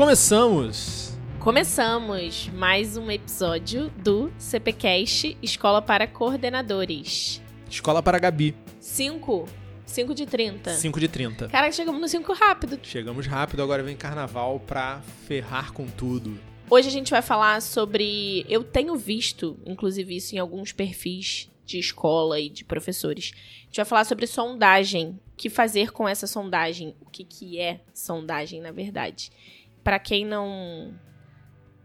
Começamos! Começamos mais um episódio do CPCast Escola para Coordenadores. Escola para Gabi. 5. 5 de 30. 5 de 30. Caraca, chegamos no 5 rápido. Chegamos rápido, agora vem carnaval pra ferrar com tudo. Hoje a gente vai falar sobre. Eu tenho visto, inclusive, isso em alguns perfis de escola e de professores. A gente vai falar sobre sondagem. O que fazer com essa sondagem? O que, que é sondagem, na verdade? Para quem não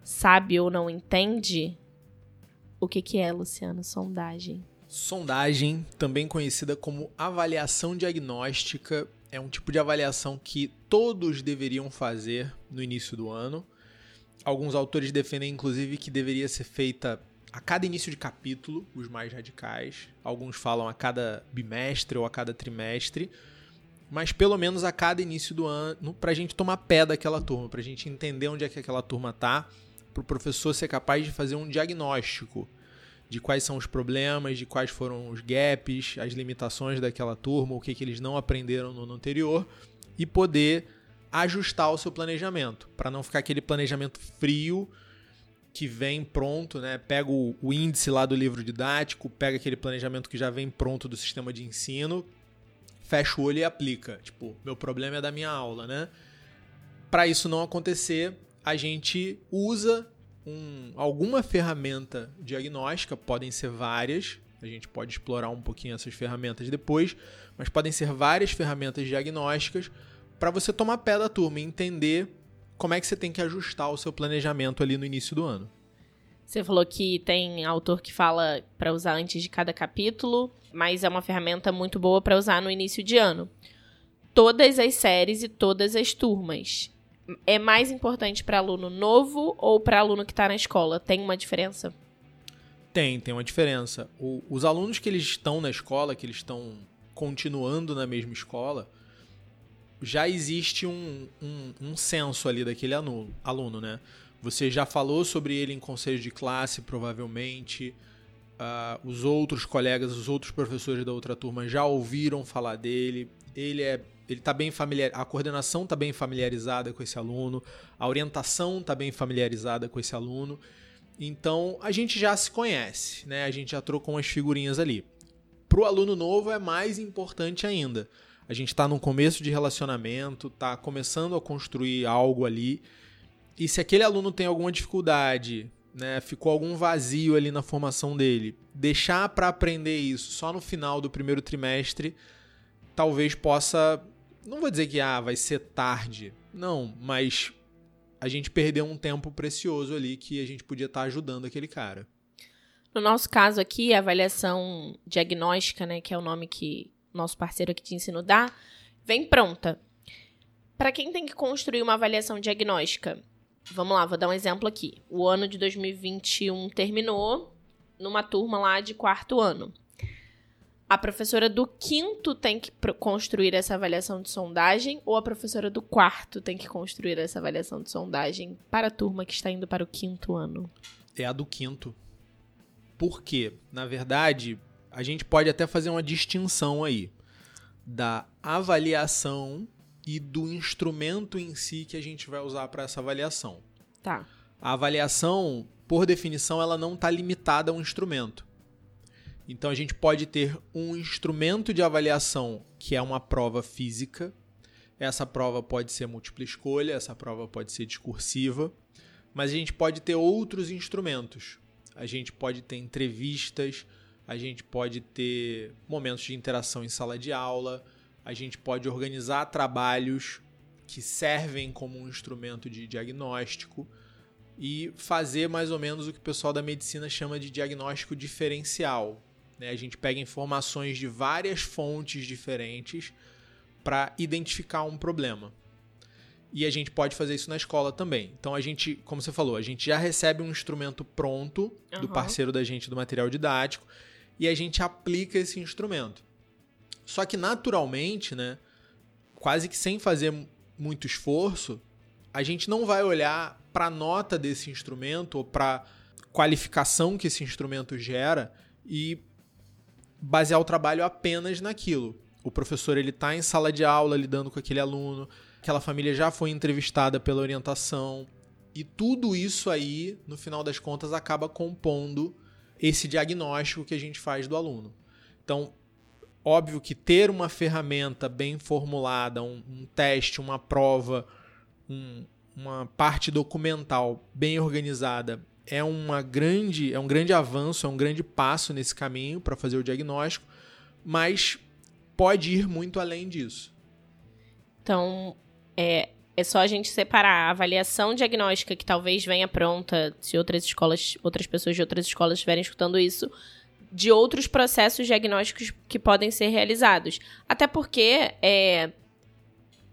sabe ou não entende, o que, que é, Luciano, sondagem? Sondagem, também conhecida como avaliação diagnóstica, é um tipo de avaliação que todos deveriam fazer no início do ano. Alguns autores defendem, inclusive, que deveria ser feita a cada início de capítulo, os mais radicais. Alguns falam a cada bimestre ou a cada trimestre. Mas pelo menos a cada início do ano, para a gente tomar pé daquela turma, para a gente entender onde é que aquela turma tá, para o professor ser capaz de fazer um diagnóstico de quais são os problemas, de quais foram os gaps, as limitações daquela turma, o que, que eles não aprenderam no ano anterior e poder ajustar o seu planejamento, para não ficar aquele planejamento frio que vem pronto, né? Pega o, o, índice lá do livro didático, pega aquele planejamento que já vem pronto do sistema de ensino, fecha o olho e aplica. Tipo, meu problema é da minha aula, né? Para isso não acontecer, a gente usa um, alguma ferramenta diagnóstica, podem ser várias, a gente pode explorar um pouquinho essas ferramentas depois, mas podem ser várias ferramentas diagnósticas para você tomar pé da turma e entender como é que você tem que ajustar o seu planejamento ali no início do ano. Você falou que tem autor que fala para usar antes de cada capítulo, mas é uma ferramenta muito boa para usar no início de ano. Todas as séries e todas as turmas. É mais importante para aluno novo ou para aluno que está na escola? Tem uma diferença? Tem, tem uma diferença. O, os alunos que eles estão na escola, que eles estão continuando na mesma escola, já existe um, um, um senso ali daquele aluno, aluno, né? Você já falou sobre ele em conselho de classe, provavelmente. Uh, os outros colegas, os outros professores da outra turma já ouviram falar dele. Ele é, ele tá bem familiar, a coordenação está bem familiarizada com esse aluno, a orientação está bem familiarizada com esse aluno. Então a gente já se conhece, né? A gente já trocou umas figurinhas ali. Para o aluno novo é mais importante ainda a gente está no começo de relacionamento, está começando a construir algo ali. E se aquele aluno tem alguma dificuldade, né, ficou algum vazio ali na formação dele, deixar para aprender isso só no final do primeiro trimestre, talvez possa, não vou dizer que ah, vai ser tarde, não, mas a gente perdeu um tempo precioso ali que a gente podia estar tá ajudando aquele cara. No nosso caso aqui, a avaliação diagnóstica, né, que é o nome que, nosso parceiro aqui de ensino dá, vem pronta. Para quem tem que construir uma avaliação diagnóstica, vamos lá, vou dar um exemplo aqui. O ano de 2021 terminou numa turma lá de quarto ano. A professora do quinto tem que construir essa avaliação de sondagem ou a professora do quarto tem que construir essa avaliação de sondagem para a turma que está indo para o quinto ano? É a do quinto. Por quê? Na verdade, a gente pode até fazer uma distinção aí da avaliação e do instrumento em si que a gente vai usar para essa avaliação. Tá. A avaliação, por definição, ela não está limitada a um instrumento. Então a gente pode ter um instrumento de avaliação que é uma prova física. Essa prova pode ser múltipla escolha, essa prova pode ser discursiva, mas a gente pode ter outros instrumentos. A gente pode ter entrevistas, a gente pode ter momentos de interação em sala de aula, a gente pode organizar trabalhos que servem como um instrumento de diagnóstico e fazer mais ou menos o que o pessoal da medicina chama de diagnóstico diferencial. Né? A gente pega informações de várias fontes diferentes para identificar um problema. E a gente pode fazer isso na escola também. Então a gente, como você falou, a gente já recebe um instrumento pronto uhum. do parceiro da gente do material didático e a gente aplica esse instrumento. Só que naturalmente, né, quase que sem fazer muito esforço, a gente não vai olhar para a nota desse instrumento ou para qualificação que esse instrumento gera e basear o trabalho apenas naquilo. O professor ele está em sala de aula lidando com aquele aluno, aquela família já foi entrevistada pela orientação. E tudo isso aí, no final das contas, acaba compondo esse diagnóstico que a gente faz do aluno. Então, óbvio que ter uma ferramenta bem formulada, um, um teste, uma prova, um, uma parte documental bem organizada é uma grande é um grande avanço, é um grande passo nesse caminho para fazer o diagnóstico, mas pode ir muito além disso. Então, é, é só a gente separar a avaliação diagnóstica que talvez venha pronta, se outras escolas, outras pessoas de outras escolas estiverem escutando isso, de outros processos diagnósticos que podem ser realizados. Até porque, é,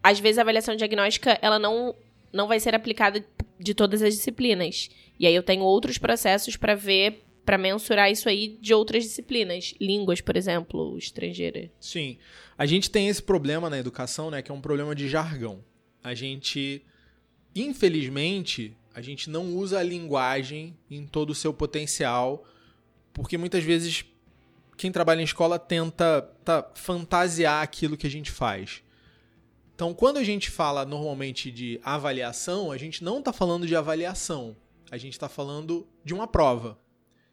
às vezes, a avaliação diagnóstica ela não, não vai ser aplicada de todas as disciplinas. E aí eu tenho outros processos para ver, para mensurar isso aí de outras disciplinas. Línguas, por exemplo, estrangeira. Sim. A gente tem esse problema na educação, né, que é um problema de jargão. A gente, infelizmente, a gente não usa a linguagem em todo o seu potencial, porque muitas vezes quem trabalha em escola tenta tá, fantasiar aquilo que a gente faz. Então, quando a gente fala normalmente de avaliação, a gente não está falando de avaliação, a gente está falando de uma prova.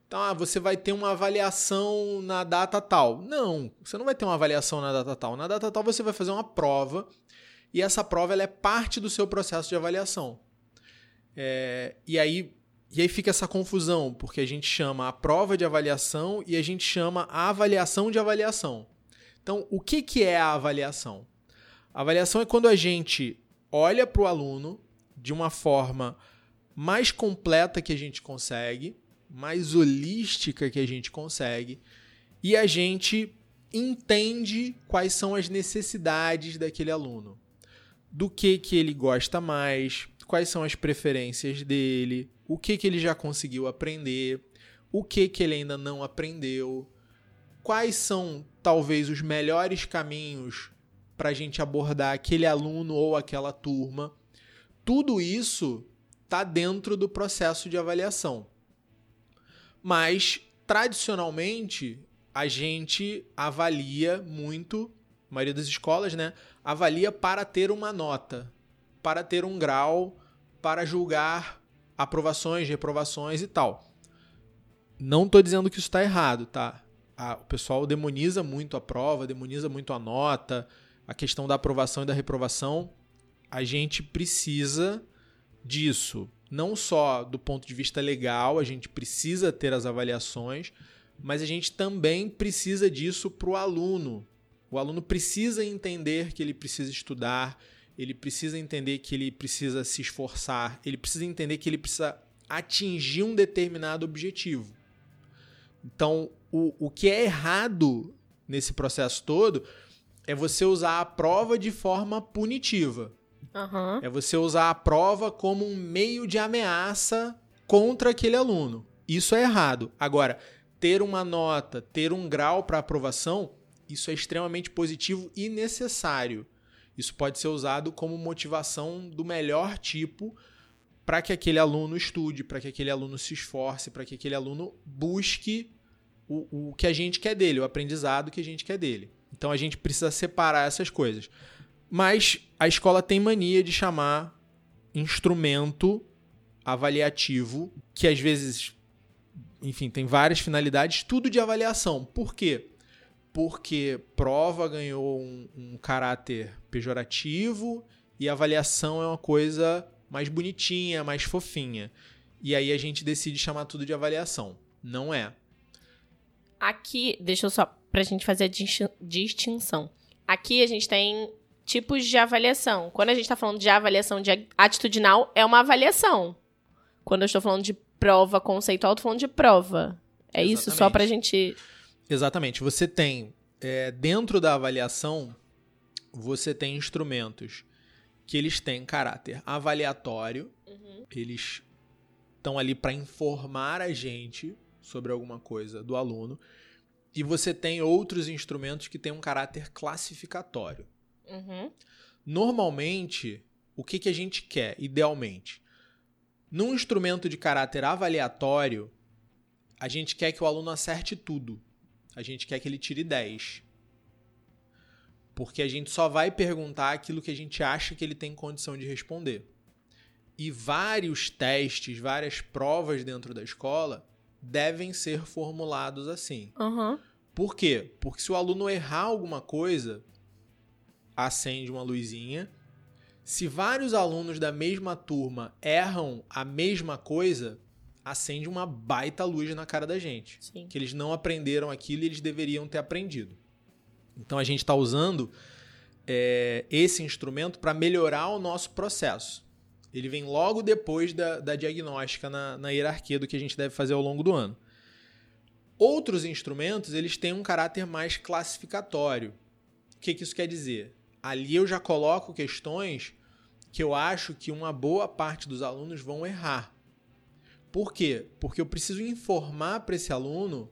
Então, ah, você vai ter uma avaliação na data tal. Não, você não vai ter uma avaliação na data tal. Na data tal você vai fazer uma prova e essa prova ela é parte do seu processo de avaliação. É, e, aí, e aí fica essa confusão, porque a gente chama a prova de avaliação e a gente chama a avaliação de avaliação. Então, o que, que é a avaliação? A avaliação é quando a gente olha para o aluno de uma forma mais completa que a gente consegue, mais holística que a gente consegue, e a gente entende quais são as necessidades daquele aluno. Do que que ele gosta mais, quais são as preferências dele, o que que ele já conseguiu aprender, o que que ele ainda não aprendeu, quais são talvez os melhores caminhos para a gente abordar aquele aluno ou aquela turma. Tudo isso está dentro do processo de avaliação. Mas, tradicionalmente, a gente avalia muito, a maioria das escolas, né? Avalia para ter uma nota, para ter um grau, para julgar aprovações, reprovações e tal. Não estou dizendo que isso está errado, tá? o pessoal demoniza muito a prova, demoniza muito a nota, a questão da aprovação e da reprovação, a gente precisa disso. Não só do ponto de vista legal, a gente precisa ter as avaliações, mas a gente também precisa disso para o aluno. O aluno precisa entender que ele precisa estudar, ele precisa entender que ele precisa se esforçar, ele precisa entender que ele precisa atingir um determinado objetivo. Então, o, o que é errado nesse processo todo é você usar a prova de forma punitiva. Uhum. É você usar a prova como um meio de ameaça contra aquele aluno. Isso é errado. Agora, ter uma nota, ter um grau para aprovação, isso é extremamente positivo e necessário. Isso pode ser usado como motivação do melhor tipo para que aquele aluno estude, para que aquele aluno se esforce, para que aquele aluno busque o, o que a gente quer dele, o aprendizado que a gente quer dele. Então a gente precisa separar essas coisas. Mas a escola tem mania de chamar instrumento avaliativo, que às vezes, enfim, tem várias finalidades, tudo de avaliação. Por quê? Porque prova ganhou um, um caráter pejorativo e avaliação é uma coisa mais bonitinha, mais fofinha. E aí a gente decide chamar tudo de avaliação. Não é. Aqui, deixa eu só pra gente fazer a distinção. Aqui a gente tem tipos de avaliação. Quando a gente está falando de avaliação de atitudinal, é uma avaliação. Quando eu estou falando de prova conceitual, eu tô falando de prova. É Exatamente. isso só pra gente. Exatamente. Você tem, é, dentro da avaliação, você tem instrumentos que eles têm caráter avaliatório, uhum. eles estão ali para informar a gente sobre alguma coisa do aluno. E você tem outros instrumentos que têm um caráter classificatório. Uhum. Normalmente, o que, que a gente quer, idealmente? Num instrumento de caráter avaliatório, a gente quer que o aluno acerte tudo. A gente quer que ele tire 10. Porque a gente só vai perguntar aquilo que a gente acha que ele tem condição de responder. E vários testes, várias provas dentro da escola devem ser formulados assim. Uhum. Por quê? Porque se o aluno errar alguma coisa, acende uma luzinha. Se vários alunos da mesma turma erram a mesma coisa, acende uma baita luz na cara da gente. Sim. Que eles não aprenderam aquilo e eles deveriam ter aprendido. Então a gente está usando é, esse instrumento para melhorar o nosso processo. Ele vem logo depois da, da diagnóstica na, na hierarquia do que a gente deve fazer ao longo do ano. Outros instrumentos, eles têm um caráter mais classificatório. O que, que isso quer dizer? Ali eu já coloco questões que eu acho que uma boa parte dos alunos vão errar. Por quê? Porque eu preciso informar para esse aluno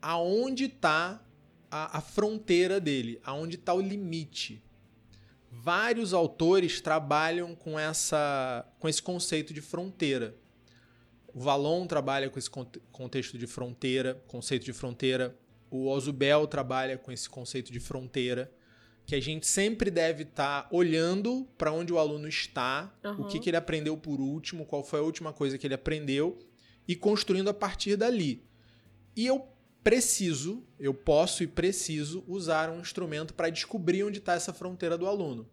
aonde está a, a, fronteira dele, aonde está o limite. Vários autores trabalham com, essa, com esse conceito de fronteira. O Valon trabalha com esse contexto de fronteira, conceito de fronteira. O Ozubel trabalha com esse conceito de fronteira, que a gente sempre deve estar tá olhando para onde o aluno está, uhum. o que, que ele aprendeu por último, qual foi a última coisa que ele aprendeu e construindo a partir dali. E eu preciso, eu posso e preciso usar um instrumento para descobrir onde está essa fronteira do aluno.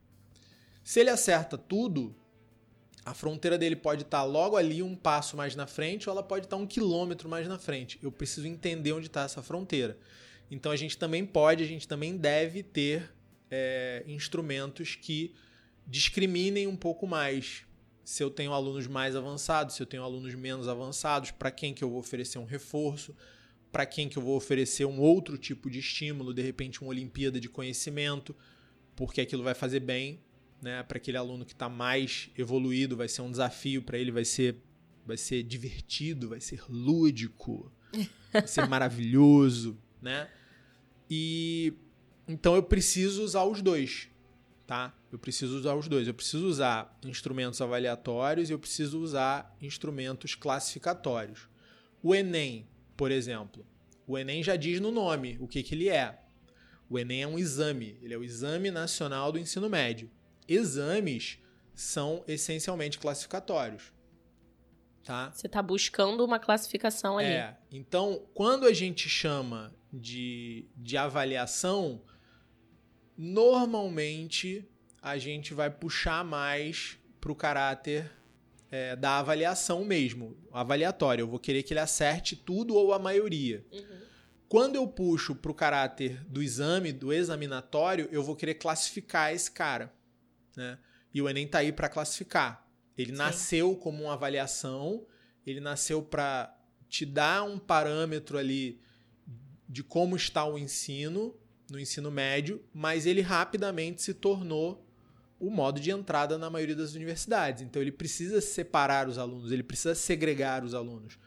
Se ele acerta tudo, a fronteira dele pode estar tá logo ali, um passo mais na frente, ou ela pode estar tá um quilômetro mais na frente. Eu preciso entender onde está essa fronteira. Então a gente também pode, a gente também deve ter é, instrumentos que discriminem um pouco mais. Se eu tenho alunos mais avançados, se eu tenho alunos menos avançados, para quem que eu vou oferecer um reforço, para quem que eu vou oferecer um outro tipo de estímulo, de repente uma Olimpíada de conhecimento, porque aquilo vai fazer bem, né? Para aquele aluno que está mais evoluído, vai ser um desafio para ele, vai ser, vai ser divertido, vai ser lúdico, vai ser maravilhoso, né? E então eu preciso usar os dois, tá? Eu preciso usar os dois. Eu preciso usar instrumentos avaliatórios e eu preciso usar instrumentos classificatórios. O Enem por exemplo, o Enem já diz no nome o que, que ele é. O Enem é um exame, ele é o Exame Nacional do Ensino Médio. Exames são essencialmente classificatórios. Tá? Você está buscando uma classificação ali. É. Então, quando a gente chama de, de avaliação, normalmente a gente vai puxar mais para o caráter é, da avaliação mesmo, avaliatória. Eu vou querer que ele acerte tudo ou a maioria. Uhum. Quando eu puxo para o caráter do exame, do examinatório, eu vou querer classificar esse cara. Né? E o Enem está aí para classificar. Ele Sim. nasceu como uma avaliação, ele nasceu para te dar um parâmetro ali de como está o ensino, no ensino médio, mas ele rapidamente se tornou o modo de entrada na maioria das universidades. Então ele precisa separar os alunos, ele precisa segregar os alunos.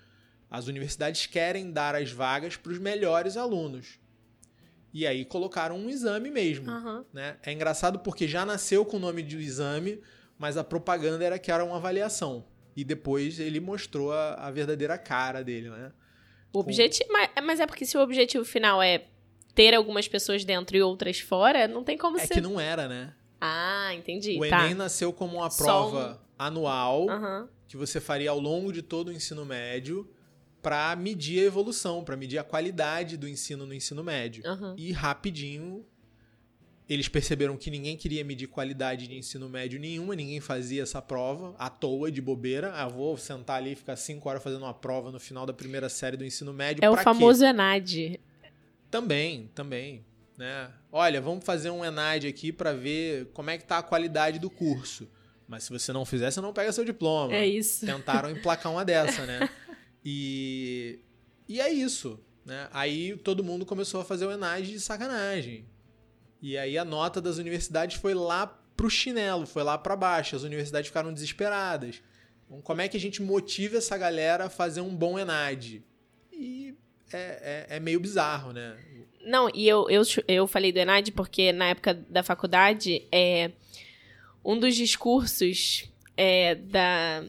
As universidades querem dar as vagas para os melhores alunos. E aí colocaram um exame mesmo. Uhum. Né? É engraçado porque já nasceu com o nome de exame, mas a propaganda era que era uma avaliação. E depois ele mostrou a, a verdadeira cara dele, né? O objetivo, mas, mas é porque se o objetivo final é ter algumas pessoas dentro e outras fora, não tem como é ser. É que não era, né? Ah, entendi. O tá. Enem nasceu como uma prova um... anual uhum. que você faria ao longo de todo o ensino médio para medir a evolução, para medir a qualidade do ensino no ensino médio. Uhum. E rapidinho eles perceberam que ninguém queria medir qualidade de ensino médio nenhuma, ninguém fazia essa prova à toa, de bobeira. Ah, vou sentar ali e ficar cinco horas fazendo uma prova no final da primeira série do ensino médio. É o famoso quê? ENAD. Também, também né? Olha, vamos fazer um ENAD aqui para ver como é que tá a qualidade do curso. Mas se você não fizer, você não pega seu diploma. É isso. Tentaram emplacar uma dessa, né? E, e é isso. Né? Aí todo mundo começou a fazer o ENAD de sacanagem. E aí a nota das universidades foi lá pro chinelo, foi lá para baixo. As universidades ficaram desesperadas. Então, como é que a gente motiva essa galera a fazer um bom ENAD? E é, é, é meio bizarro, né? Não, e eu, eu, eu falei do Enad porque na época da faculdade, é, um dos discursos é, da,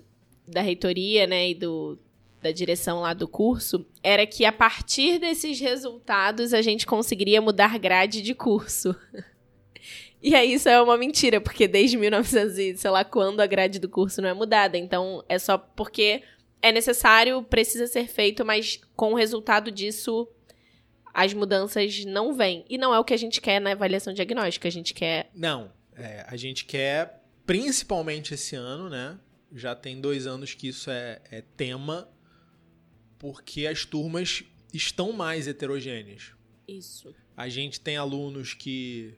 da reitoria né, e do, da direção lá do curso era que a partir desses resultados a gente conseguiria mudar grade de curso. E aí isso é uma mentira, porque desde 1900 e sei lá quando a grade do curso não é mudada. Então é só porque é necessário, precisa ser feito, mas com o resultado disso as mudanças não vêm. E não é o que a gente quer na avaliação diagnóstica, a gente quer. Não, é, a gente quer, principalmente esse ano, né? Já tem dois anos que isso é, é tema, porque as turmas estão mais heterogêneas. Isso. A gente tem alunos que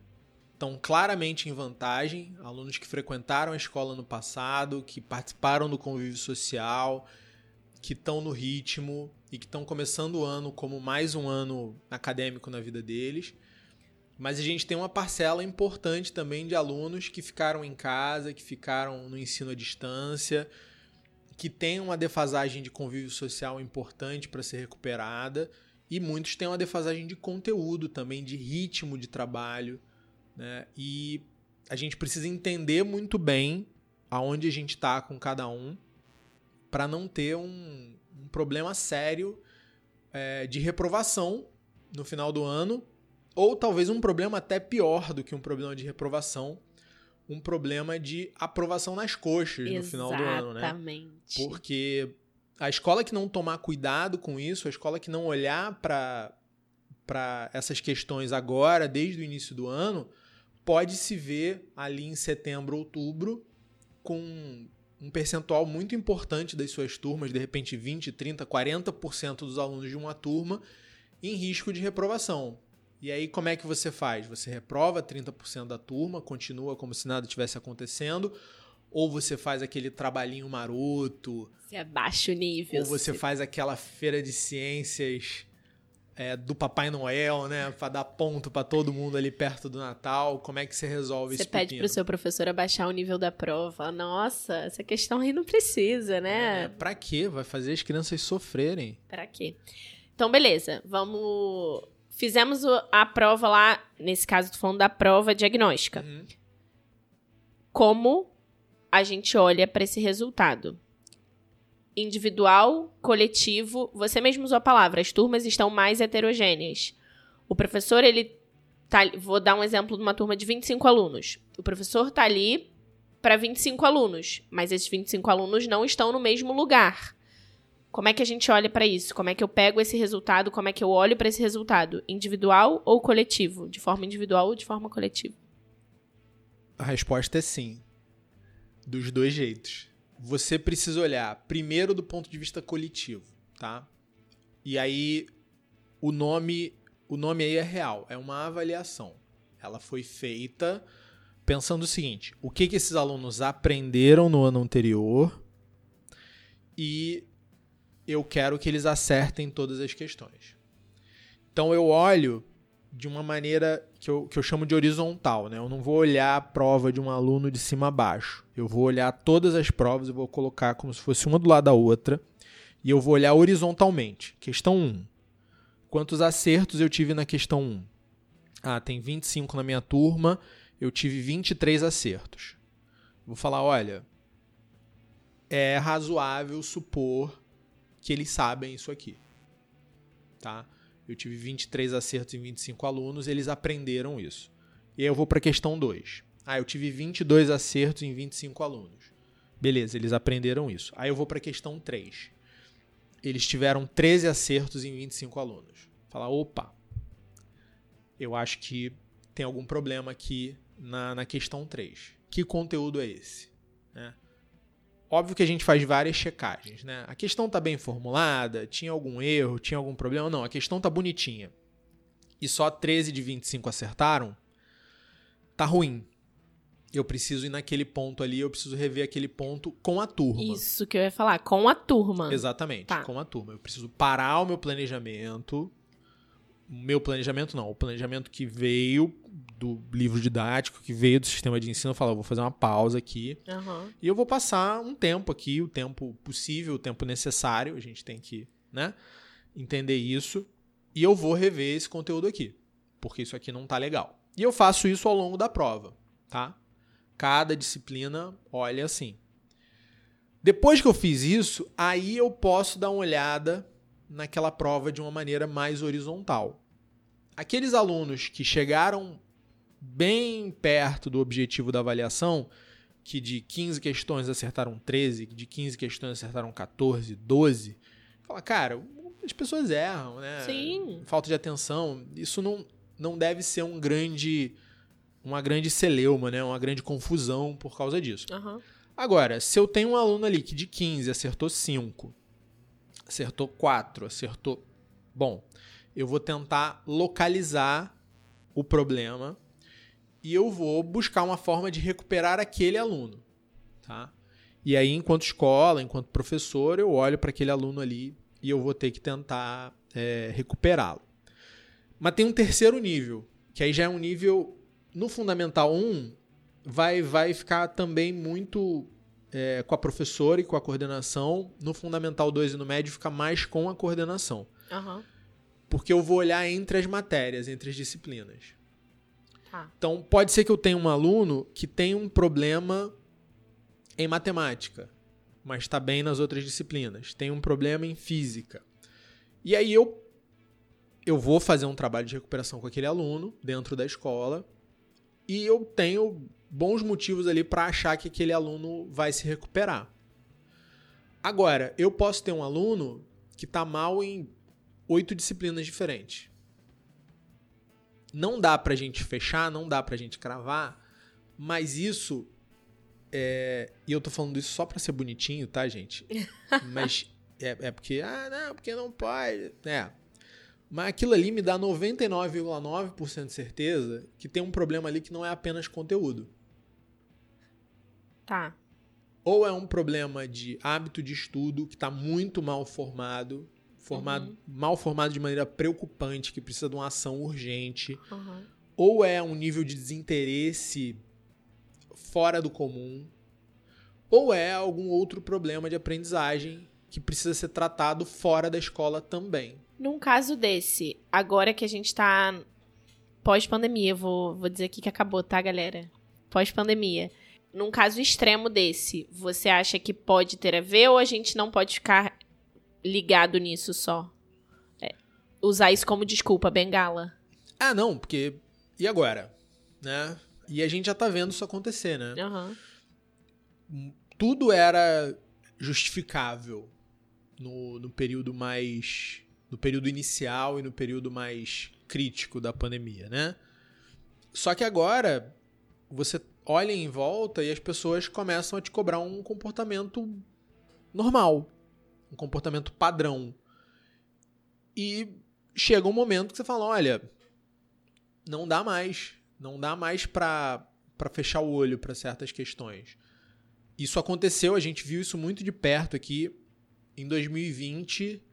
estão claramente em vantagem, alunos que frequentaram a escola no passado, que participaram do convívio social, que estão no ritmo e que estão começando o ano como mais um ano acadêmico na vida deles. Mas a gente tem uma parcela importante também de alunos que ficaram em casa, que ficaram no ensino à distância, que tem uma defasagem de convívio social importante para ser recuperada, e muitos têm uma defasagem de conteúdo também, de ritmo de trabalho. Né? E a gente precisa entender muito bem aonde a gente está com cada um para não ter um, um problema sério é, de reprovação no final do ano, ou talvez um problema até pior do que um problema de reprovação, um problema de aprovação nas coxas Exatamente. no final do ano, né? Exatamente. Porque a escola que não tomar cuidado com isso, a escola que não olhar para para essas questões agora, desde o início do ano, pode se ver ali em setembro, outubro, com um percentual muito importante das suas turmas, de repente 20, 30, 40% dos alunos de uma turma em risco de reprovação. E aí como é que você faz? Você reprova 30% da turma, continua como se nada tivesse acontecendo, ou você faz aquele trabalhinho maroto, você abaixa o nível. Ou você faz aquela feira de ciências é, do Papai Noel, né? Pra dar ponto para todo mundo ali perto do Natal. Como é que você resolve você isso? Você pede pro seu professor abaixar o nível da prova. Nossa, essa questão aí não precisa, né? É, pra quê? Vai fazer as crianças sofrerem. Pra quê? Então, beleza. Vamos. Fizemos a prova lá, nesse caso, tô falando da prova diagnóstica. Uhum. Como a gente olha para esse resultado? Individual, coletivo. Você mesmo usou a palavra, as turmas estão mais heterogêneas. O professor, ele tá, vou dar um exemplo de uma turma de 25 alunos. O professor tá ali para 25 alunos, mas esses 25 alunos não estão no mesmo lugar. Como é que a gente olha para isso? Como é que eu pego esse resultado? Como é que eu olho para esse resultado? Individual ou coletivo? De forma individual ou de forma coletiva? A resposta é sim. Dos dois jeitos você precisa olhar primeiro do ponto de vista coletivo, tá? E aí o nome, o nome aí é real, é uma avaliação. Ela foi feita pensando o seguinte: o que, que esses alunos aprenderam no ano anterior e eu quero que eles acertem todas as questões. Então eu olho de uma maneira que eu, que eu chamo de horizontal, né? Eu não vou olhar a prova de um aluno de cima a baixo. Eu vou olhar todas as provas e vou colocar como se fosse uma do lado da outra. E eu vou olhar horizontalmente. Questão 1. Quantos acertos eu tive na questão 1? Ah, tem 25 na minha turma, eu tive 23 acertos. Vou falar, olha, é razoável supor que eles sabem isso aqui. Tá? Eu tive 23 acertos em 25 alunos, eles aprenderam isso. E aí eu vou para a questão 2. Ah, eu tive 22 acertos em 25 alunos. Beleza, eles aprenderam isso. Aí eu vou para a questão 3. Eles tiveram 13 acertos em 25 alunos. Falar, opa, eu acho que tem algum problema aqui na, na questão 3. Que conteúdo é esse? Né? Óbvio que a gente faz várias checagens, né? A questão está bem formulada, tinha algum erro, tinha algum problema? Não, a questão está bonitinha. E só 13 de 25 acertaram? Tá ruim. Eu preciso ir naquele ponto ali, eu preciso rever aquele ponto com a turma. Isso que eu ia falar, com a turma. Exatamente, tá. com a turma. Eu preciso parar o meu planejamento. Meu planejamento não, o planejamento que veio do livro didático que veio do sistema de ensino, falar, vou fazer uma pausa aqui uhum. e eu vou passar um tempo aqui, o tempo possível, o tempo necessário, a gente tem que, né, entender isso e eu vou rever esse conteúdo aqui, porque isso aqui não tá legal. E eu faço isso ao longo da prova, tá? Cada disciplina olha assim. Depois que eu fiz isso, aí eu posso dar uma olhada naquela prova de uma maneira mais horizontal. Aqueles alunos que chegaram bem perto do objetivo da avaliação, que de 15 questões acertaram 13, de 15 questões acertaram 14, 12. Fala, cara, as pessoas erram, né? Sim. Falta de atenção. Isso não, não deve ser um grande uma grande celeuma, né? Uma grande confusão por causa disso. Aham. Agora, se eu tenho um aluno ali que de 15 acertou 5, acertou 4, acertou. Bom, eu vou tentar localizar o problema e eu vou buscar uma forma de recuperar aquele aluno. Tá? E aí, enquanto escola, enquanto professor, eu olho para aquele aluno ali e eu vou ter que tentar é, recuperá-lo. Mas tem um terceiro nível, que aí já é um nível. No Fundamental 1, vai, vai ficar também muito é, com a professora e com a coordenação. No Fundamental 2 e no médio fica mais com a coordenação. Aham. Porque eu vou olhar entre as matérias, entre as disciplinas. Tá. Então, pode ser que eu tenha um aluno que tem um problema em matemática, mas está bem nas outras disciplinas. Tem um problema em física. E aí eu, eu vou fazer um trabalho de recuperação com aquele aluno dentro da escola e eu tenho bons motivos ali para achar que aquele aluno vai se recuperar. Agora, eu posso ter um aluno que está mal em oito disciplinas diferentes. Não dá pra gente fechar, não dá pra gente cravar, mas isso é, e eu tô falando isso só pra ser bonitinho, tá, gente? Mas é, é porque, ah, não, porque não pode. É. Mas aquilo ali me dá 99,9% de certeza que tem um problema ali que não é apenas conteúdo. Tá. Ou é um problema de hábito de estudo que está muito mal formado, formado mal formado de maneira preocupante, que precisa de uma ação urgente. Aham. Ou é um nível de desinteresse fora do comum. Ou é algum outro problema de aprendizagem que precisa ser tratado fora da escola também. Num caso desse, agora que a gente tá pós-pandemia, vou, vou dizer aqui que acabou, tá, galera? Pós-pandemia. Num caso extremo desse, você acha que pode ter a ver ou a gente não pode ficar ligado nisso só? É, usar isso como desculpa, bengala. Ah, não, porque. E agora? Né? E a gente já tá vendo isso acontecer, né? Aham. tudo era justificável no, no período mais. no período inicial e no período mais crítico da pandemia, né? Só que agora você olha em volta e as pessoas começam a te cobrar um comportamento normal, um comportamento padrão. E chega um momento que você fala, olha, não dá mais, não dá mais para fechar o olho para certas questões. Isso aconteceu, a gente viu isso muito de perto aqui. Em 2020,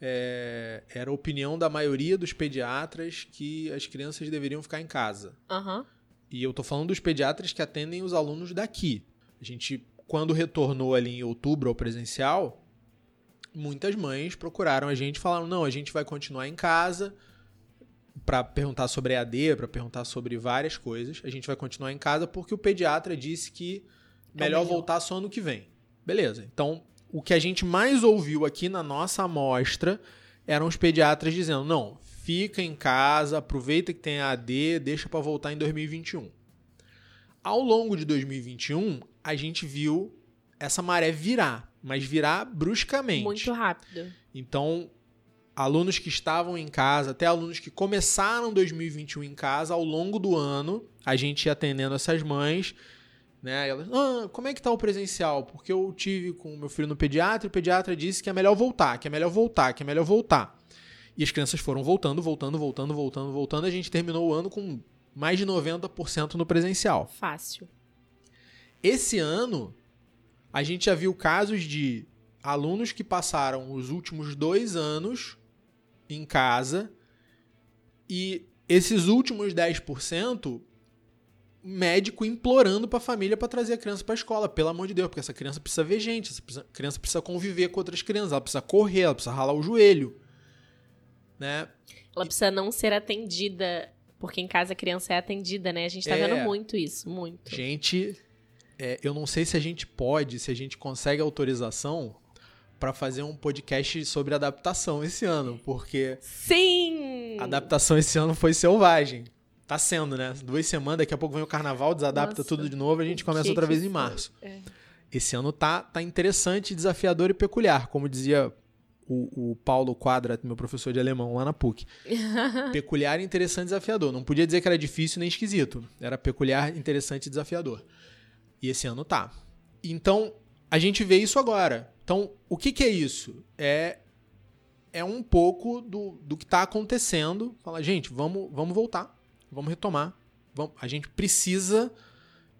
é, era a opinião da maioria dos pediatras que as crianças deveriam ficar em casa. Aham. E eu tô falando dos pediatras que atendem os alunos daqui. A gente, quando retornou ali em outubro ao presencial, muitas mães procuraram a gente e falaram: não, a gente vai continuar em casa para perguntar sobre EAD, para perguntar sobre várias coisas. A gente vai continuar em casa porque o pediatra disse que melhor melhor. voltar só ano que vem. Beleza. Então, o que a gente mais ouviu aqui na nossa amostra eram os pediatras dizendo: não, fica em casa, aproveita que tem AD, deixa para voltar em 2021. Ao longo de 2021, a gente viu essa maré virar, mas virar bruscamente. Muito rápido. Então, alunos que estavam em casa, até alunos que começaram 2021 em casa, ao longo do ano, a gente ia atendendo essas mães, né? Elas, ah, como é que tá o presencial? Porque eu tive com o meu filho no pediatra e o pediatra disse que é melhor voltar, que é melhor voltar, que é melhor voltar. E as crianças foram voltando, voltando, voltando, voltando, voltando. A gente terminou o ano com mais de 90% no presencial. Fácil. Esse ano, a gente já viu casos de alunos que passaram os últimos dois anos em casa e esses últimos 10%, médico implorando para a família para trazer a criança para a escola, pelo amor de Deus, porque essa criança precisa ver gente, essa criança precisa conviver com outras crianças, ela precisa correr, ela precisa ralar o joelho, né? Ela precisa não ser atendida, porque em casa a criança é atendida, né? A gente tá É. vendo muito isso, muito. Gente, é, eu não sei se a gente pode, se a gente consegue autorização para fazer um podcast sobre adaptação esse ano, porque Sim! a adaptação esse ano foi selvagem. Tá sendo, né? Duas semanas, daqui a pouco vem o carnaval, desadapta Nossa, tudo de novo, a gente começa outra vez em março. É. Esse ano tá, tá interessante, desafiador e peculiar, como dizia o, o Paulo Quadra, meu professor de alemão lá na PUC. peculiar, interessante desafiador. Não podia dizer que era difícil nem esquisito. Era peculiar, interessante e desafiador. E esse ano tá. Então, a gente vê isso agora. Então, o que, que é isso? É, é um pouco do, do que tá acontecendo. Fala, gente, vamos, vamos voltar. Vamos retomar. Vamos, a gente precisa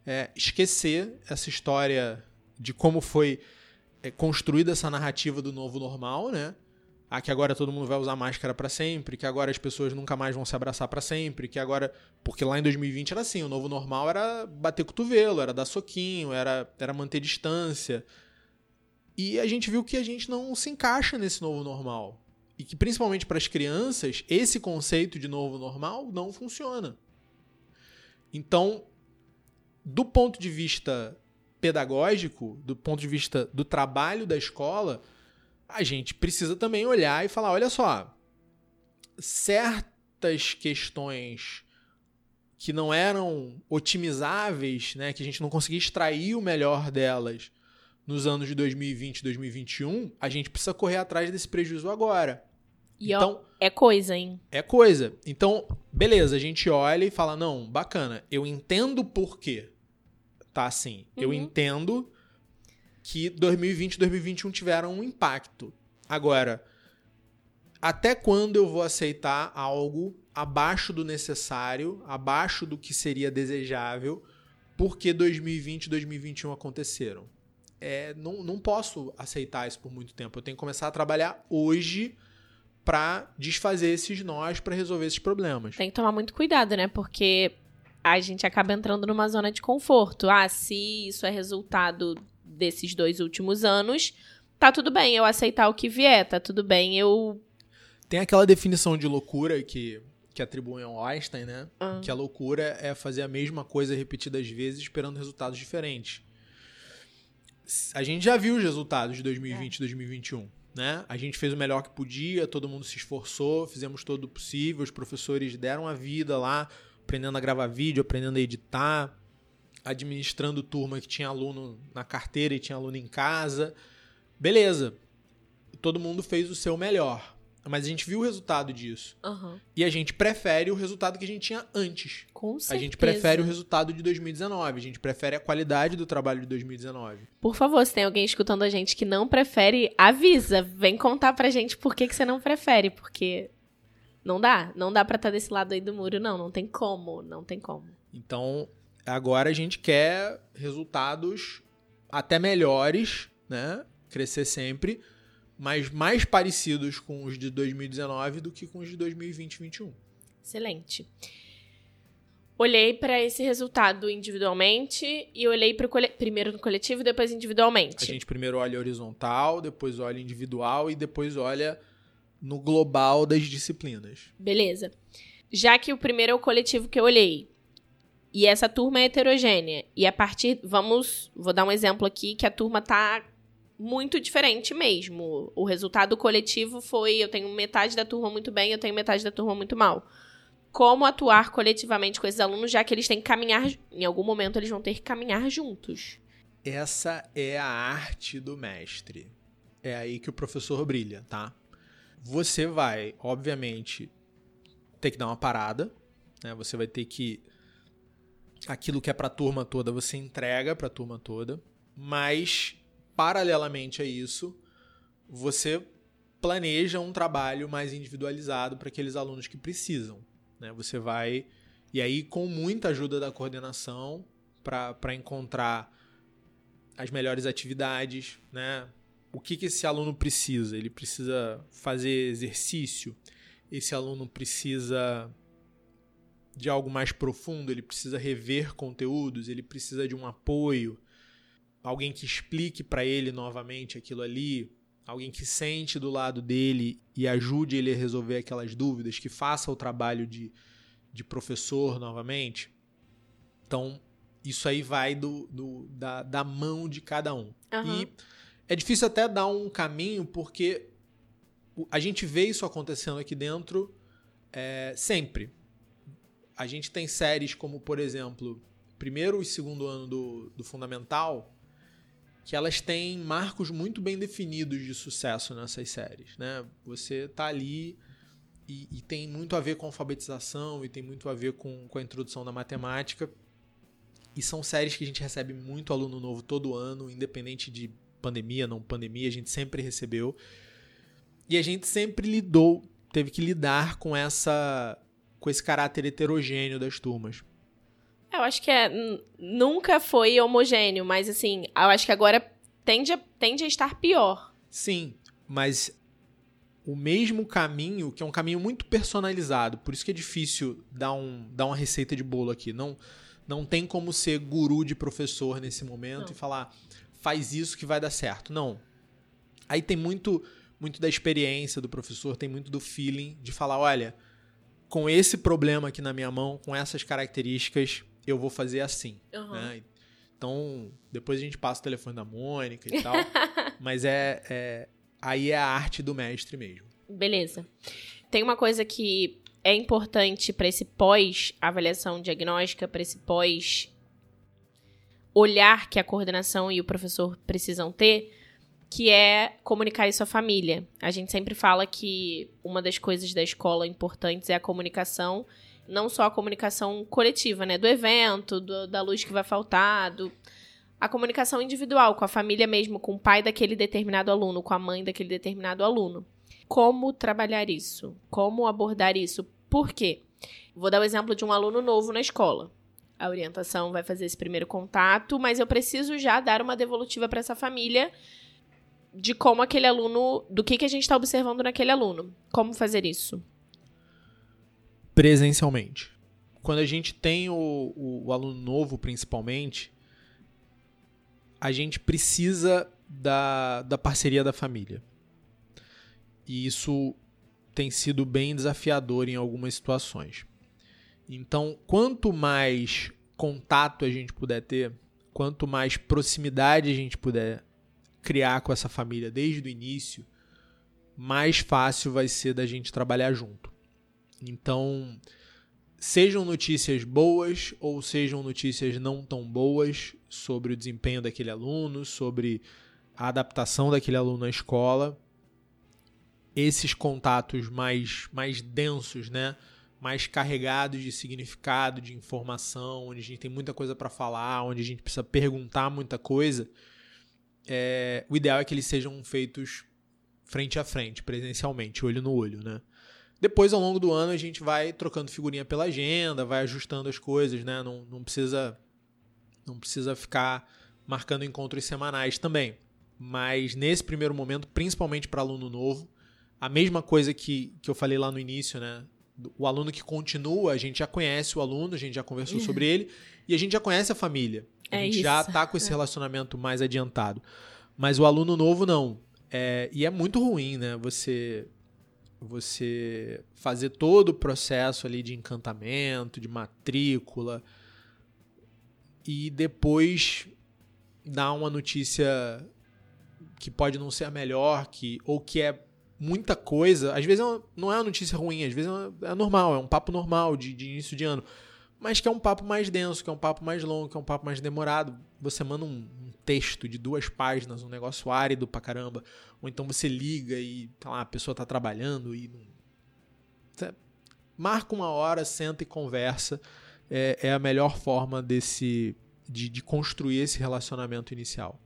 é, esquecer essa história de como foi é, construída essa narrativa do novo normal, né? Ah, que agora todo mundo vai usar máscara pra sempre, que agora as pessoas nunca mais vão se abraçar pra sempre, que agora. Porque lá em 2020 era assim, o novo normal era bater cotovelo, era dar soquinho, era, era manter distância. E a gente viu que a gente não se encaixa nesse novo normal. E que principalmente para as crianças, esse conceito de novo normal não funciona. Então, do ponto de vista pedagógico, do ponto de vista do trabalho da escola, a gente precisa também olhar e falar: olha só, certas questões que não eram otimizáveis, né, que a gente não conseguia extrair o melhor delas nos anos de 2020 e 2021, a gente precisa correr atrás desse prejuízo agora. E ó, então, é coisa, hein? é coisa. Então, beleza, a gente olha e fala: não, bacana, eu entendo por quê. Tá assim. Eu Uhum. entendo que 2020 e 2021 tiveram um impacto. Agora, até quando eu vou aceitar algo abaixo do necessário, abaixo do que seria desejável, porque 2020 e 2021 aconteceram? É, não, não posso aceitar isso por muito tempo. Eu tenho que começar a trabalhar hoje para desfazer esses nós, para resolver esses problemas. Tem que tomar muito cuidado, né? Porque a gente acaba entrando numa zona de conforto. Ah, se isso é resultado desses dois últimos anos, tá tudo bem eu aceitar o que vier, tá tudo bem eu. Tem aquela definição de loucura que, que atribuem ao Einstein, né? Ah. Que a loucura é fazer a mesma coisa repetidas vezes esperando resultados diferentes. A gente já viu os resultados de 2020 e 2021, né? A gente fez o melhor que podia, todo mundo se esforçou, fizemos todo o possível, os professores deram a vida lá, aprendendo a gravar vídeo, aprendendo a editar, administrando turma que tinha aluno na carteira e tinha aluno em casa. Beleza. Todo mundo fez o seu melhor. Mas a gente viu o resultado disso. Aham. E a gente prefere o resultado que a gente tinha antes. Com certeza. A gente prefere o resultado de 2019. A gente prefere a qualidade do trabalho de 2019. Por favor, se tem alguém escutando a gente que não prefere, avisa. Vem contar pra gente por que, que você não prefere. Porque não dá. Não dá pra estar desse lado aí do muro, não. Não tem como. Não tem como. Então, agora a gente quer resultados até melhores, né? Crescer sempre, mas mais parecidos com os de 2019 do que com os de 2020 e 2021. Excelente. Olhei pra esse resultado individualmente e olhei pro cole... primeiro no coletivo e depois A individualmente. gente primeiro olha horizontal, depois olha individual e depois olha no global das disciplinas. Beleza. Já que o primeiro é o coletivo que eu olhei. E essa turma é heterogênea. E a partir. Vamos. Vou dar um exemplo aqui que a turma tá muito diferente mesmo. O resultado coletivo foi: eu tenho metade da turma muito bem, eu tenho metade da turma muito mal. Como atuar coletivamente com esses alunos, já que eles têm que caminhar. Em algum momento eles vão ter que caminhar juntos. Essa é a arte do mestre. É aí que o professor brilha, tá? Você vai, obviamente, ter que dar uma parada, né? Você vai ter que aquilo que é para a turma toda, você entrega para a turma toda, mas paralelamente a isso, você planeja um trabalho mais individualizado para aqueles alunos que precisam, né? Você vai e aí com muita ajuda da coordenação para encontrar as melhores atividades, né? O que, que esse aluno precisa? Ele precisa fazer exercício? Esse aluno precisa de algo mais profundo? Ele precisa rever conteúdos? Ele precisa de um apoio? Alguém que explique para ele novamente aquilo ali? Alguém que sente do lado dele e ajude ele a resolver aquelas dúvidas? Que faça o trabalho de, de professor novamente? Então, isso aí vai do, do da, da mão de cada um. Aham. E é difícil até dar um caminho, porque a gente vê isso acontecendo aqui dentro é, sempre. a gente tem séries como, por exemplo, primeiro e segundo ano do, do Fundamental, que elas têm marcos muito bem definidos de sucesso nessas séries, né? Você tá ali e, e, tem muito a ver com alfabetização e tem muito a ver com, com a introdução da matemática. E são séries que a gente recebe muito aluno novo todo ano, independente de pandemia, não pandemia, a gente sempre recebeu. E a gente sempre lidou, teve que lidar com essa com esse caráter heterogêneo das turmas. Eu acho que é, nunca foi homogêneo, mas assim, eu acho que agora tende a, tende a estar pior. Sim, mas o mesmo caminho, que é um caminho muito personalizado, por isso que é difícil dar, um, dar uma receita de bolo aqui. Não, não tem como ser guru de professor nesse momento não. e falar, faz isso que vai dar certo. Não. Aí tem muito, muito da experiência do professor, tem muito do feeling de falar, olha, com esse problema aqui na minha mão, com essas características, eu vou fazer assim. Uhum. Né? Então, depois a gente passa o telefone da Mônica e tal. mas é, é, Aí é a arte do mestre mesmo. Beleza. Tem uma coisa que é importante para esse pós-avaliação diagnóstica, para esse pós olhar que a coordenação e o professor precisam ter, que é comunicar isso à família. A gente sempre fala que uma das coisas da escola importantes é a comunicação não só a comunicação coletiva, né? Do evento, do, da luz que vai faltar, do, a comunicação individual com a família mesmo, com o pai daquele determinado aluno, com a mãe daquele determinado aluno. Como trabalhar isso? Como abordar isso? Por quê? Vou dar o exemplo de um aluno novo na escola. A orientação vai fazer esse primeiro contato, mas eu preciso já dar uma devolutiva para essa família de como aquele aluno, do que, que a gente está observando naquele aluno. Como fazer isso? presencialmente. Quando a gente tem o, o, o aluno novo, principalmente, a gente precisa da, da parceria da família. E isso tem sido bem desafiador em algumas situações. Então, quanto mais contato a gente puder ter, quanto mais proximidade a gente puder criar com essa família desde o início, mais fácil vai ser da gente trabalhar junto. Então, sejam notícias boas ou sejam notícias não tão boas sobre o desempenho daquele aluno, sobre a adaptação daquele aluno à escola, esses contatos mais, mais densos, né? Mais carregados de significado, de informação, onde a gente tem muita coisa para falar, onde a gente precisa perguntar muita coisa, é, o ideal é que eles sejam feitos frente a frente, presencialmente, olho no olho, né? Depois, ao longo do ano, a gente vai trocando figurinha pela agenda, vai ajustando as coisas, né? Não, não precisa não precisa ficar marcando encontros semanais também. Mas nesse primeiro momento, principalmente para aluno novo, a mesma coisa que, que eu falei lá no início, né? O aluno que continua, a gente já conhece o aluno, a gente já conversou uhum. sobre ele e a gente já conhece a família. A é gente isso. já está com esse é. relacionamento mais adiantado. Mas o aluno novo não. É, e é muito ruim, né? Você você fazer todo o processo ali de encantamento, de matrícula e depois dar uma notícia que pode não ser a melhor, que ou que é muita coisa. Às vezes é não é uma notícia ruim, às vezes é, é normal, é um papo normal de, de início de ano mas que é um papo mais denso, que é um papo mais longo, que é um papo mais demorado. Você manda um, um texto de duas páginas, um negócio árido pra caramba, ou então você liga e tá lá, a pessoa tá trabalhando e não... marca uma hora, senta e conversa. É, é a melhor forma desse de, de construir esse relacionamento inicial.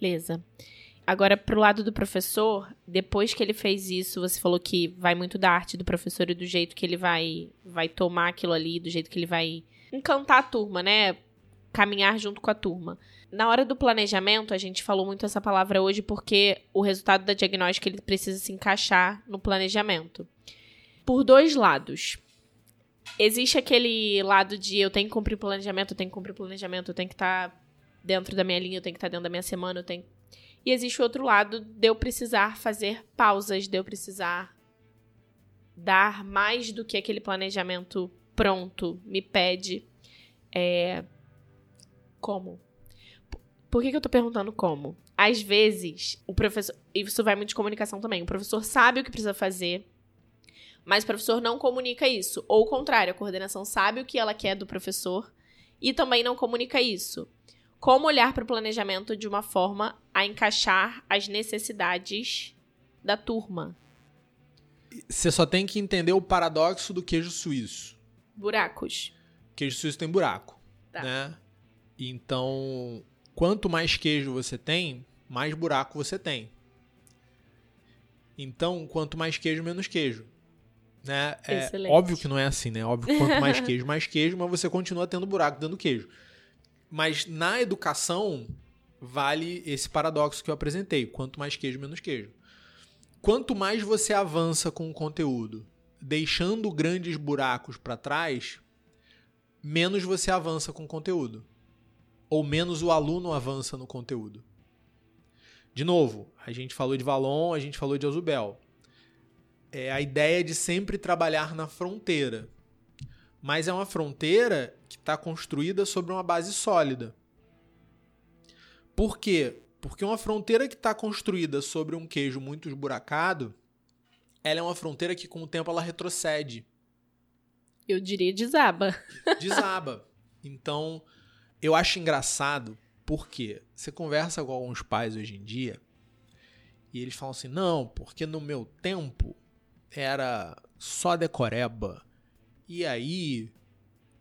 Beleza. Agora, pro lado do professor, depois que ele fez isso, você falou que vai muito da arte do professor e do jeito que ele vai, vai tomar aquilo ali, do jeito que ele vai encantar a turma, né? Caminhar junto com a turma. Na hora do planejamento, a gente falou muito essa palavra hoje porque o resultado da diagnóstica ele precisa se encaixar no planejamento. Por dois lados. Existe aquele lado de eu tenho que cumprir planejamento, eu tenho que cumprir planejamento, eu tenho que estar tá dentro da minha linha, eu tenho que estar tá dentro da minha semana, eu tenho e existe o outro lado de eu precisar fazer pausas, de eu precisar dar mais do que aquele planejamento pronto me pede. É... Como? Por que, que eu tô perguntando como? Às vezes, o professor. Isso vai muito de comunicação também. O professor sabe o que precisa fazer, Mas o professor não comunica isso. Ou o contrário, a coordenação sabe o que ela quer do professor e também não comunica isso. Como olhar para o planejamento de uma forma a encaixar as necessidades da turma? Você só tem que entender o paradoxo do queijo suíço. Buracos. Queijo suíço tem buraco, Tá. né? Então, quanto mais queijo você tem, mais buraco você tem. Então, quanto mais queijo, menos queijo. Né? É Excelente. óbvio que não é assim, né? Óbvio que quanto mais queijo, mais queijo, mas você continua tendo buraco dando queijo. Mas na educação, vale esse paradoxo que eu apresentei: quanto mais queijo, menos queijo. Quanto mais você avança com o conteúdo, deixando grandes buracos para trás, menos você avança com o conteúdo. Ou menos o aluno avança no conteúdo. De novo, a gente falou de Valon, a gente falou de Azubel. É a ideia de sempre trabalhar na fronteira. Mas é uma fronteira que está construída sobre uma base sólida. Por quê? Porque uma fronteira que está construída sobre um queijo muito esburacado, ela é uma fronteira que com o tempo ela retrocede Eu diria desaba. desaba. Então, eu acho engraçado porque você conversa com alguns pais hoje em dia e eles falam assim: não, porque no meu tempo era só decoreba. E aí.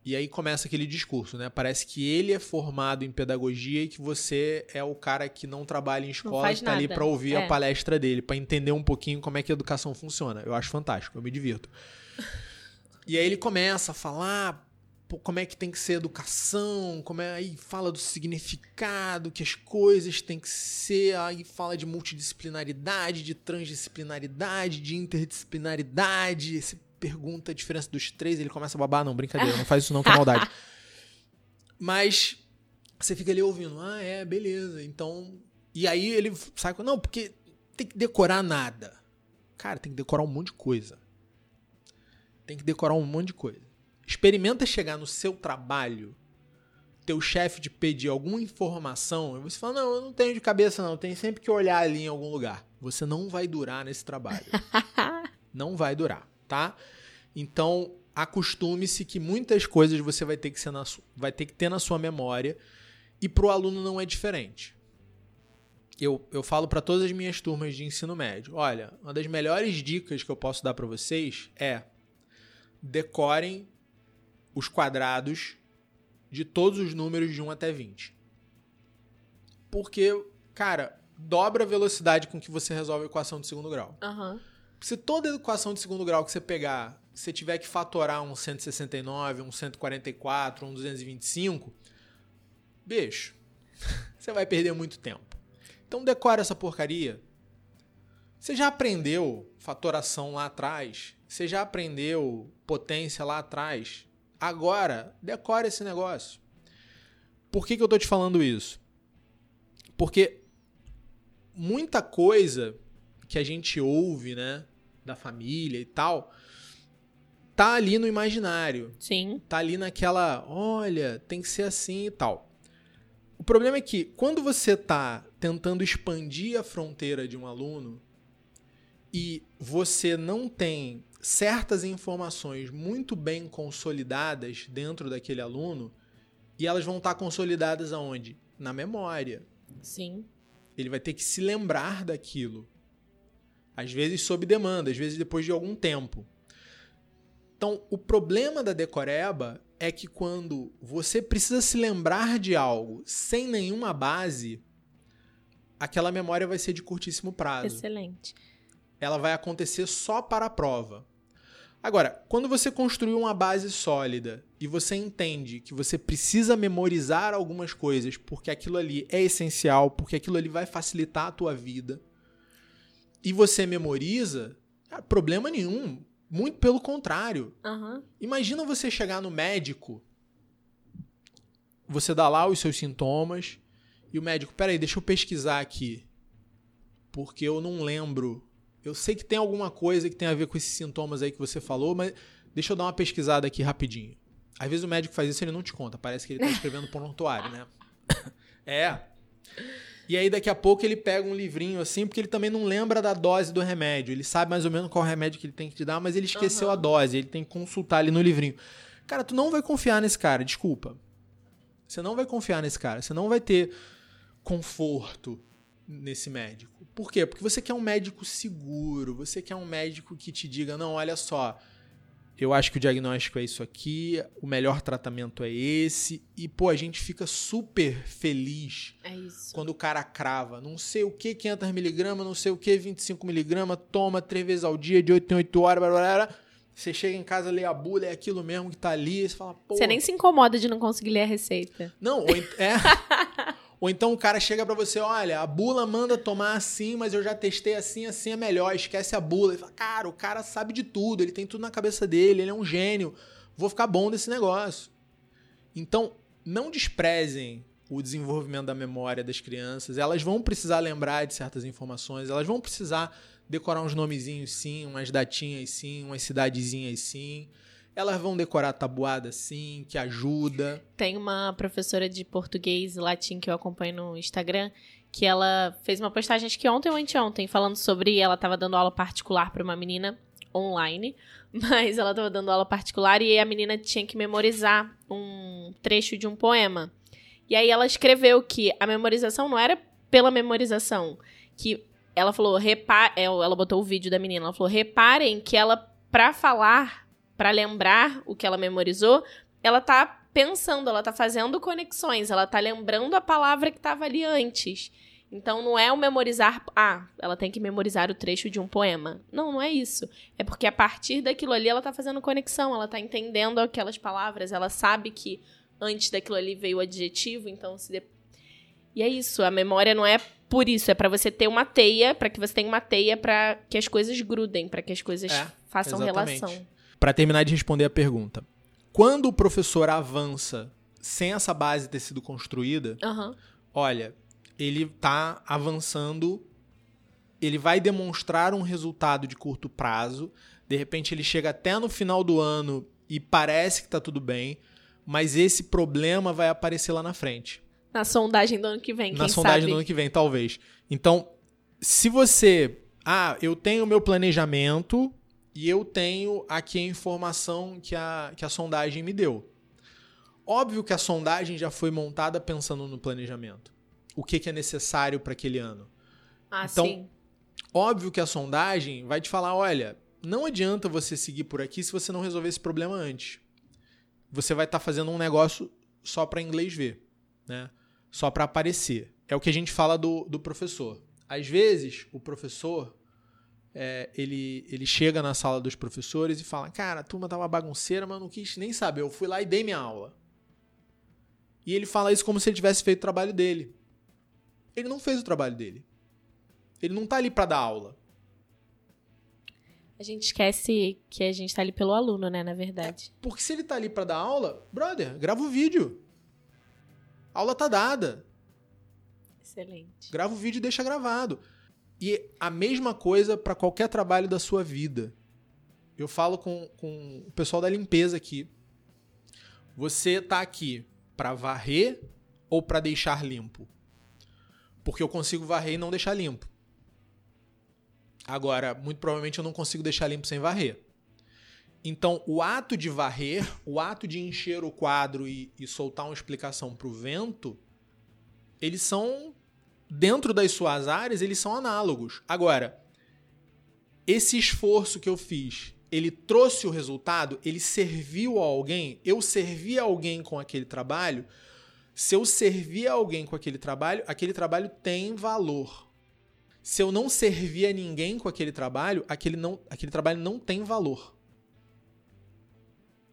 E aí começa aquele discurso, né? Parece que ele é formado em pedagogia e que você é o cara que não trabalha em escola faz e tá ali para ouvir É. a palestra dele, para entender um pouquinho como é que a educação funciona. Eu acho fantástico, eu me divirto. E aí ele começa a falar como é que tem que ser educação, como é aí fala do significado, que as coisas têm que ser, aí fala de multidisciplinaridade, de transdisciplinaridade, de interdisciplinaridade, se pergunta a diferença dos três, ele começa a babar, não, brincadeira, não faz isso não, que é maldade. Mas você fica ali ouvindo, ah, é, beleza, então... E aí ele sai com, não, porque tem que decorar nada. Cara, tem que decorar um monte de coisa. Tem que decorar um monte de coisa. Experimenta chegar no seu trabalho, teu chefe te pedir alguma informação, e você fala, não, eu não tenho de cabeça não, tenho sempre que olhar ali em algum lugar. Você não vai durar nesse trabalho. não vai durar, tá? Então, acostume-se que muitas coisas você vai ter que, na vai ter, que ter na sua memória e pro aluno não é diferente. Eu, eu falo para todas as minhas turmas de ensino médio, olha, uma das melhores dicas que eu posso dar para vocês é decorem os quadrados de todos os números de 1 até 20. Porque, cara, dobra a velocidade com que você resolve a equação de segundo grau. Aham. Se toda equação de segundo grau que você pegar, você tiver que fatorar um 169, um 144, um 225, bicho, você vai perder muito tempo. Então decora essa porcaria. Você já aprendeu fatoração lá atrás, você já aprendeu potência lá atrás. Agora, decora esse negócio. Por que, que eu tô te falando isso? Porque muita coisa que a gente ouve, né, da família e tal, tá ali no imaginário, Sim. tá ali naquela, olha, tem que ser assim e tal. O problema é que quando você tá tentando expandir a fronteira de um aluno e você não tem certas informações muito bem consolidadas dentro daquele aluno, e elas vão estar consolidadas aonde? Na memória. Sim. Ele vai ter que se lembrar daquilo. Às vezes sob demanda, às vezes depois de algum tempo. Então, o problema da decoreba é que quando você precisa se lembrar de algo sem nenhuma base, aquela memória vai ser de curtíssimo prazo Excelente. ela vai acontecer só para a prova. Agora, quando você construiu uma base sólida e você entende que você precisa memorizar algumas coisas porque aquilo ali é essencial, porque aquilo ali vai facilitar a tua vida, e você memoriza, ah, problema nenhum. Muito pelo contrário. Aham. Imagina você chegar no médico, você dá lá os seus sintomas, e o médico, peraí, deixa eu pesquisar aqui. Porque eu não lembro. Eu sei que tem alguma coisa que tem a ver com esses sintomas aí que você falou, mas deixa eu dar uma pesquisada aqui rapidinho. Às vezes o médico faz isso e ele não te conta, parece que ele tá escrevendo prontuário, né? É. E aí daqui a pouco ele pega um livrinho assim, porque ele também não lembra da dose do remédio. Ele sabe mais ou menos qual remédio que ele tem que te dar, mas ele esqueceu Aham. a dose, ele tem que consultar ali no livrinho. Cara, tu não vai confiar nesse cara, desculpa. Você não vai confiar nesse cara, você não vai ter conforto nesse médico. Por quê? Porque você quer um médico seguro, você quer um médico que te diga, não, olha só, eu acho que o diagnóstico é isso aqui, o melhor tratamento é esse, e pô, a gente fica super feliz É isso. quando o cara crava, não sei o que, 500 miligramas, não sei o que, 25 miligramas, toma três vezes ao dia, de 8 em 8 horas, blá, blá, blá. você chega em casa, lê a bula, é aquilo mesmo que tá ali, você fala, pô... Você nem se incomoda de não conseguir ler a receita. Não, é... ou então o cara chega pra você, olha, a bula manda tomar assim, mas eu já testei assim, assim é melhor, esquece a bula. Ele fala, cara, o cara sabe de tudo, ele tem tudo na cabeça dele, ele é um gênio, vou ficar bom desse negócio. Então, não desprezem o desenvolvimento da memória das crianças, elas vão precisar lembrar de certas informações, elas vão precisar decorar uns nomezinhos sim, umas datinhas sim, umas cidadezinhas sim. Elas vão decorar tabuada sim, que ajuda. Tem uma professora de português e latim que eu acompanho no Instagram, que ela fez uma postagem, acho que ontem ou anteontem, falando sobre ela estava dando aula particular para uma menina online, mas ela estava dando aula particular e a menina tinha que memorizar um trecho de um poema. E aí ela escreveu que a memorização não era pela memorização, que ela falou, repa ela botou o vídeo da menina, ela falou, reparem que ela, pra falar, pra lembrar o que ela memorizou, ela tá pensando, ela tá fazendo conexões, ela tá lembrando a palavra que tava ali antes. Então não é o memorizar, ah, ela tem que memorizar o trecho de um poema. Não, não é isso. É porque a partir daquilo ali ela tá fazendo conexão, ela tá entendendo aquelas palavras, ela sabe que antes daquilo ali veio o adjetivo, então se de... E é isso, a memória não é por isso, é pra você ter uma teia, pra que você tenha uma teia pra que as coisas grudem, pra que as coisas É, façam exatamente. relação. Para terminar de responder a pergunta, quando o professor avança sem essa base ter sido construída, Aham. olha, ele tá avançando, ele vai demonstrar um resultado de curto prazo, de repente ele chega até no final do ano e parece que tá tudo bem, mas esse problema vai aparecer lá na frente. Na sondagem do ano que vem, na sondagem sabe. do ano que vem, talvez. Então, se você. Ah, eu tenho o meu planejamento e eu tenho aqui a informação que a, que a sondagem me deu. Óbvio que a sondagem já foi montada pensando no planejamento. O que, que é necessário para aquele ano. Ah, Então, sim. Óbvio que a sondagem vai te falar: olha, não adianta você seguir por aqui se você não resolver esse problema antes. Você vai estar fazendo um negócio só para inglês ver, né? Só para aparecer. É o que a gente fala do, do professor. Às vezes, o professor é, ele, ele chega na sala dos professores e fala: Cara, a turma tava bagunceira, mas eu não quis nem saber. Eu fui lá e dei minha aula. E ele fala isso como se ele tivesse feito o trabalho dele. Ele não fez o trabalho dele. Ele não tá ali para dar aula. A gente esquece que a gente tá ali pelo aluno, né, na verdade. Porque se ele tá ali para dar aula, brother, grava o vídeo. A aula tá dada. Excelente. Grava o vídeo e deixa gravado. E a mesma coisa para qualquer trabalho da sua vida. Eu falo com, com o pessoal da limpeza aqui. Você tá aqui para varrer ou para deixar limpo? Porque eu consigo varrer e não deixar limpo. Agora, muito provavelmente eu não consigo deixar limpo sem varrer. Então, o ato de varrer, o ato de encher o quadro e, e soltar uma explicação pro vento, eles são, dentro das suas áreas, eles são análogos. Agora, esse esforço que eu fiz, ele trouxe o resultado? Ele serviu a alguém? Eu servi a alguém com aquele trabalho? Se eu servir a alguém com aquele trabalho, aquele trabalho tem valor. Se eu não servir a ninguém com aquele trabalho, aquele, não, aquele trabalho não tem valor.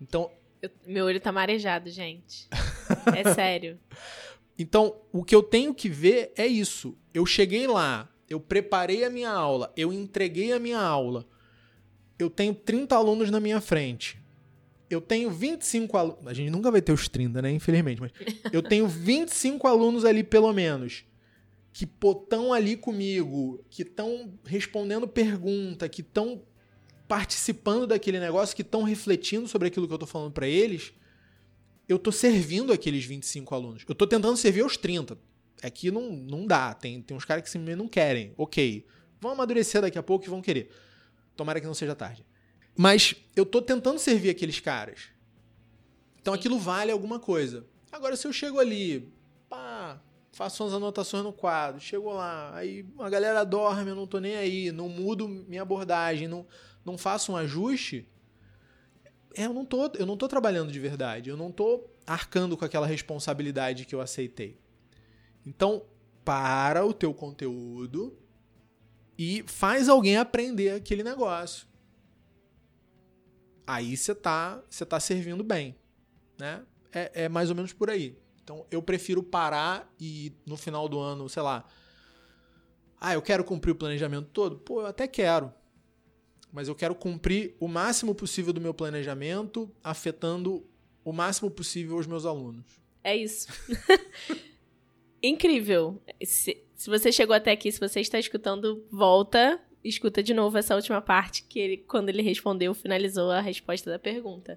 Então, Eu- meu olho tá marejado, gente. É sério. Então, o que eu tenho que ver é isso. Eu cheguei lá, eu preparei a minha aula, eu entreguei a minha aula. Eu tenho 30 alunos na minha frente. Eu tenho 25 alunos. A gente nunca vai ter os 30, né? Infelizmente. Mas eu tenho 25 alunos ali, pelo menos, que estão ali comigo, que estão respondendo pergunta, que estão participando daquele negócio, que estão refletindo sobre aquilo que eu tô falando para eles eu tô servindo aqueles 25 alunos. Eu tô tentando servir aos 30. Aqui não, não dá. Tem, tem uns caras que simplesmente não querem. Ok. Vão amadurecer daqui a pouco e vão querer. Tomara que não seja tarde. Mas eu tô tentando servir aqueles caras. Então aquilo vale alguma coisa. Agora, se eu chego ali, pá, faço umas anotações no quadro, chego lá, aí a galera dorme, eu não tô nem aí, não mudo minha abordagem, não, não faço um ajuste, é, eu não tô, eu não tô trabalhando de verdade, eu não tô arcando com aquela responsabilidade que eu aceitei. Então, para o teu conteúdo e faz alguém aprender aquele negócio. Aí você tá, você tá servindo bem, né? É, é mais ou menos por aí. Então eu prefiro parar e no final do ano, sei lá. Ah, eu quero cumprir o planejamento todo? Pô, eu até quero. Mas eu quero cumprir o máximo possível do meu planejamento, afetando o máximo possível os meus alunos. É isso. Incrível. Se, se você chegou até aqui, se você está escutando, volta, escuta de novo essa última parte que ele, quando ele respondeu, finalizou a resposta da pergunta.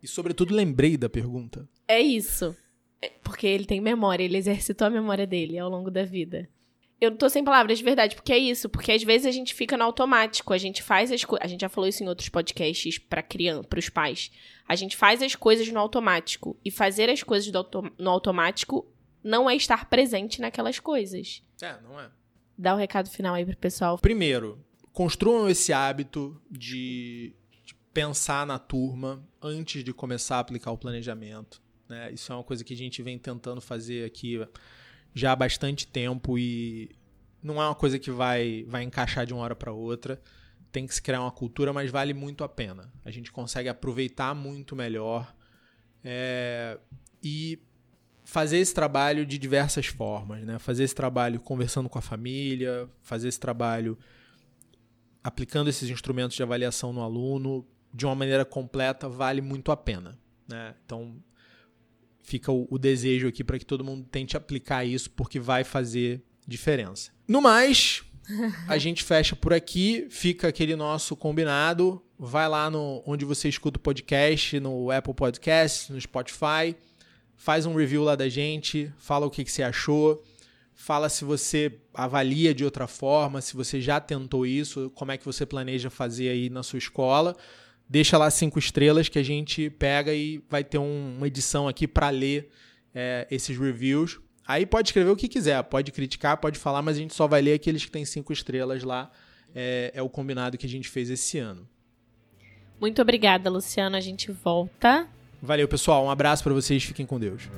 E sobretudo lembrei da pergunta. É isso. É, porque ele tem memória, ele exercitou a memória dele ao longo da vida. Eu tô sem palavras de verdade, porque é isso, porque às vezes a gente fica no automático, a gente faz as coisas, a gente já falou isso em outros podcasts para criança, para os pais. A gente faz as coisas no automático e fazer as coisas no automático não é estar presente naquelas coisas. É, não é. Dá o um recado final aí pro pessoal. Primeiro, construam esse hábito de, de pensar na turma antes de começar a aplicar o planejamento. Né? Isso é uma coisa que a gente vem tentando fazer aqui já há bastante tempo e não é uma coisa que vai, vai encaixar de uma hora para outra. Tem que se criar uma cultura, mas vale muito a pena. A gente consegue aproveitar muito melhor é, e fazer esse trabalho de diversas formas, né? Fazer esse trabalho conversando com a família, fazer esse trabalho aplicando esses instrumentos de avaliação no aluno de uma maneira completa vale muito a pena, né? Então fica o, o desejo aqui para que todo mundo tente aplicar isso, porque vai fazer diferença. No mais, a gente fecha por aqui, fica aquele nosso combinado. Vai lá no onde você escuta o podcast, no Apple Podcasts, no Spotify, faz um review lá da gente, fala o que, que você achou, fala se você avalia de outra forma, se você já tentou isso, como é que você planeja fazer aí na sua escola deixa lá cinco estrelas que a gente pega e vai ter um, uma edição aqui para ler é, esses reviews. Aí pode escrever o que quiser, pode criticar, pode falar, mas a gente só vai ler aqueles que têm cinco estrelas lá. É, é o combinado que a gente fez esse ano. Muito obrigada, Luciano. A gente volta. Valeu, pessoal. Um abraço para vocês. Fiquem com Deus.